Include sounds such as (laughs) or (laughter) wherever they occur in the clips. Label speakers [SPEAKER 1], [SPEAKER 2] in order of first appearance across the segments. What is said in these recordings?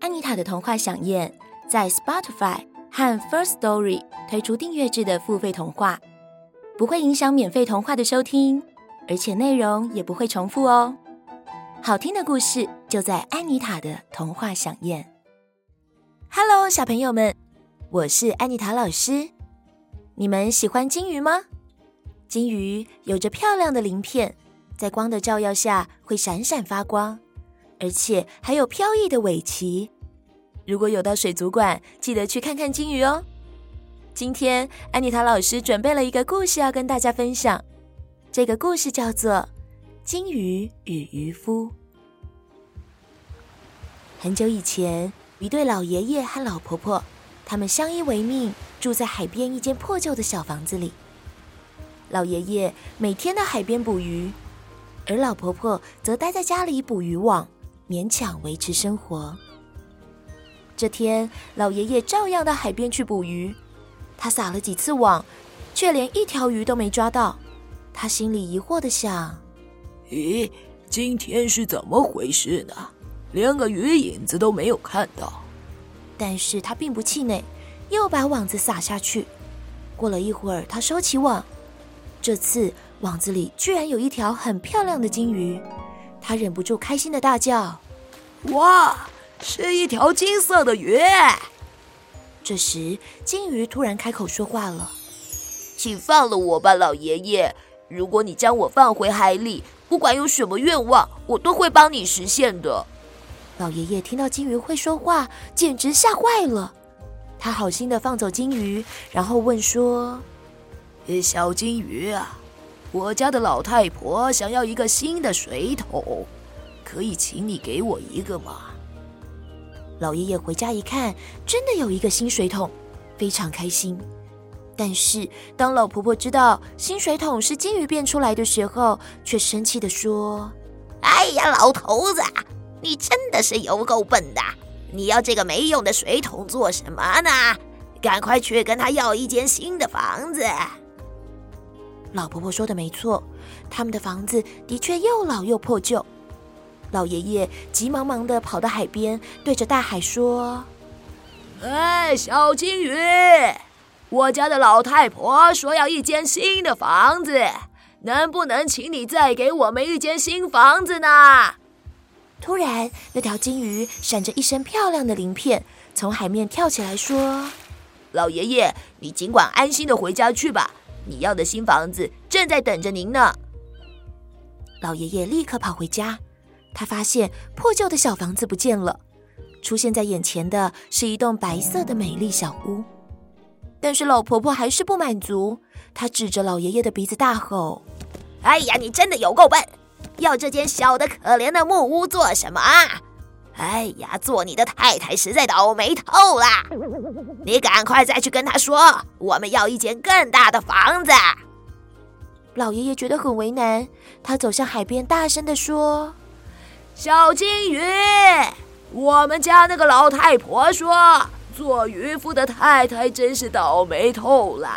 [SPEAKER 1] 安妮塔的童话饗宴在 Spotify 和 First Story 推出订阅制的付费童话，不会影响免费童话的收听，而且内容也不会重复哦。好听的故事就在安妮塔的童话饗宴。Hello，小朋友们，我是安妮塔老师。你们喜欢金鱼吗？金鱼有着漂亮的鳞片，在光的照耀下会闪闪发光。而且还有飘逸的尾鳍。如果有到水族馆，记得去看看金鱼哦。今天安妮塔老师准备了一个故事要跟大家分享，这个故事叫做《金鱼与渔夫》。很久以前，一对老爷爷和老婆婆，他们相依为命，住在海边一间破旧的小房子里。老爷爷每天到海边捕鱼，而老婆婆则待在家里捕渔网。勉强维持生活。这天，老爷爷照样到海边去捕鱼。他撒了几次网，却连一条鱼都没抓到。他心里疑惑的想：“
[SPEAKER 2] 咦，今天是怎么回事呢？连个鱼影子都没有看到。”
[SPEAKER 1] 但是他并不气馁，又把网子撒下去。过了一会儿，他收起网，这次网子里居然有一条很漂亮的金鱼。他忍不住开心的大叫：“
[SPEAKER 2] 哇，是一条金色的鱼！”
[SPEAKER 1] 这时，金鱼突然开口说话了：“
[SPEAKER 2] 请放了我吧，老爷爷。如果你将我放回海里，不管有什么愿望，我都会帮你实现的。”
[SPEAKER 1] 老爷爷听到金鱼会说话，简直吓坏了。他好心的放走金鱼，然后问说：“
[SPEAKER 2] 小金鱼啊。”我家的老太婆想要一个新的水桶，可以请你给我一个吗？
[SPEAKER 1] 老爷爷回家一看，真的有一个新水桶，非常开心。但是当老婆婆知道新水桶是金鱼变出来的时候，却生气地说：“
[SPEAKER 3] 哎呀，老头子，你真的是有够笨的！你要这个没用的水桶做什么呢？赶快去跟他要一间新的房子。”
[SPEAKER 1] 老婆婆说的没错，他们的房子的确又老又破旧。老爷爷急忙忙地跑到海边，对着大海说：“
[SPEAKER 2] 哎，小金鱼，我家的老太婆说要一间新的房子，能不能请你再给我们一间新房子呢？”
[SPEAKER 1] 突然，那条金鱼闪着一身漂亮的鳞片，从海面跳起来说：“
[SPEAKER 2] 老爷爷，你尽管安心的回家去吧。”你要的新房子正在等着您呢。
[SPEAKER 1] 老爷爷立刻跑回家，他发现破旧的小房子不见了，出现在眼前的是一栋白色的美丽小屋。但是老婆婆还是不满足，她指着老爷爷的鼻子大吼：“
[SPEAKER 3] 哎呀，你真的有够笨！要这间小的可怜的木屋做什么啊？”哎呀，做你的太太实在倒霉透了！你赶快再去跟他说，我们要一间更大的房子。
[SPEAKER 1] 老爷爷觉得很为难，他走向海边，大声地说：“
[SPEAKER 2] 小金鱼，我们家那个老太婆说，做渔夫的太太真是倒霉透了。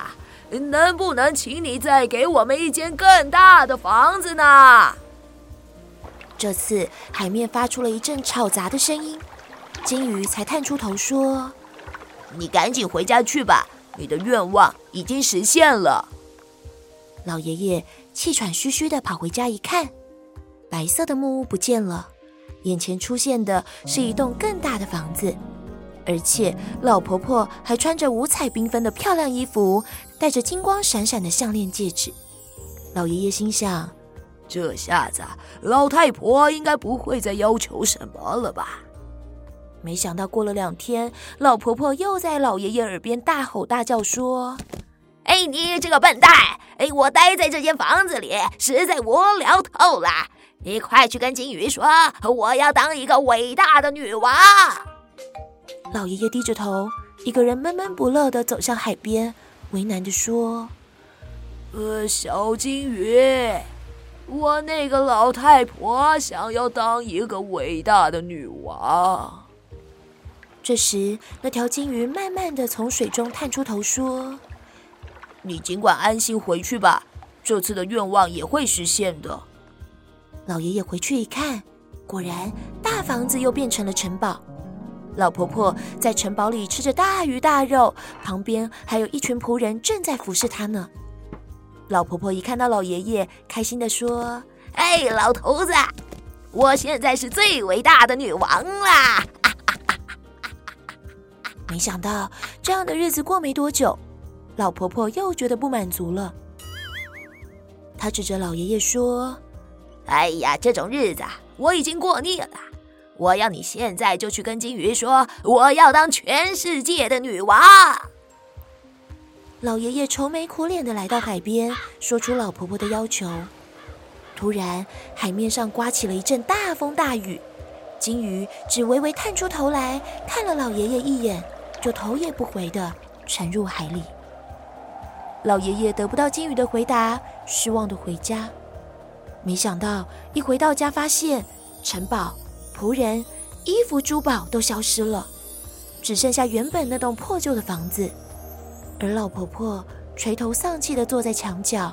[SPEAKER 2] 能不能请你再给我们一间更大的房子呢？”
[SPEAKER 1] 这次海面发出了一阵吵杂的声音，金鱼才探出头说：“
[SPEAKER 2] 你赶紧回家去吧，你的愿望已经实现了。”
[SPEAKER 1] 老爷爷气喘吁吁地跑回家一看，白色的木屋不见了，眼前出现的是一栋更大的房子，而且老婆婆还穿着五彩缤纷的漂亮衣服，戴着金光闪闪的项链戒指。老爷爷心想。
[SPEAKER 2] 这下子，老太婆应该不会再要求什么了吧？
[SPEAKER 1] 没想到过了两天，老婆婆又在老爷爷耳边大吼大叫说：“
[SPEAKER 3] 哎，你这个笨蛋！哎，我待在这间房子里实在无聊透了。你快去跟金鱼说，我要当一个伟大的女王。
[SPEAKER 1] 老爷爷低着头，一个人闷闷不乐地走向海边，为难地说：“
[SPEAKER 2] 呃，小金鱼，我那个老太婆想要当一个伟大的女王。”
[SPEAKER 1] 这时，那条金鱼慢慢地从水中探出头说：“
[SPEAKER 2] 你尽管安心回去吧，这次的愿望也会实现的。”
[SPEAKER 1] 老爷爷回去一看，果然大房子又变成了城堡。老婆婆在城堡里吃着大鱼大肉，旁边还有一群仆人正在服侍她呢。老婆婆一看到老爷爷，开心地说：“
[SPEAKER 3] 哎，老头子，我现在是最伟大的女王啦！” (laughs)
[SPEAKER 1] 没想到这样的日子过没多久，老婆婆又觉得不满足了。她指着老爷爷说：“
[SPEAKER 3] 哎呀，这种日子我已经过腻了。我要你现在就去跟金鱼说，我要当全世界的女王。”
[SPEAKER 1] 老爷爷愁眉苦脸地来到海边，说出老婆婆的要求。突然，海面上刮起了一阵大风大雨，金鱼只微微探出头来看了老爷爷一眼，就头也不回地沉入海里。老爷爷得不到金鱼的回答，失望地回家。没想到一回到家，发现城堡、仆人、衣服、珠宝都消失了，只剩下原本那栋破旧的房子。而老婆婆垂头丧气地坐在墙角，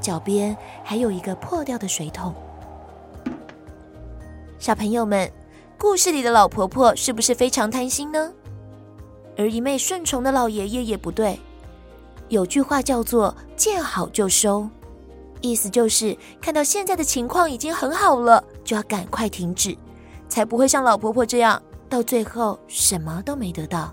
[SPEAKER 1] 脚边还有一个破掉的水桶。小朋友们，故事里的老婆婆是不是非常贪心呢？而一味顺从的老爷爷也不对。有句话叫做“见好就收”，意思就是看到现在的情况已经很好了，就要赶快停止，才不会像老婆婆这样，到最后什么都没得到。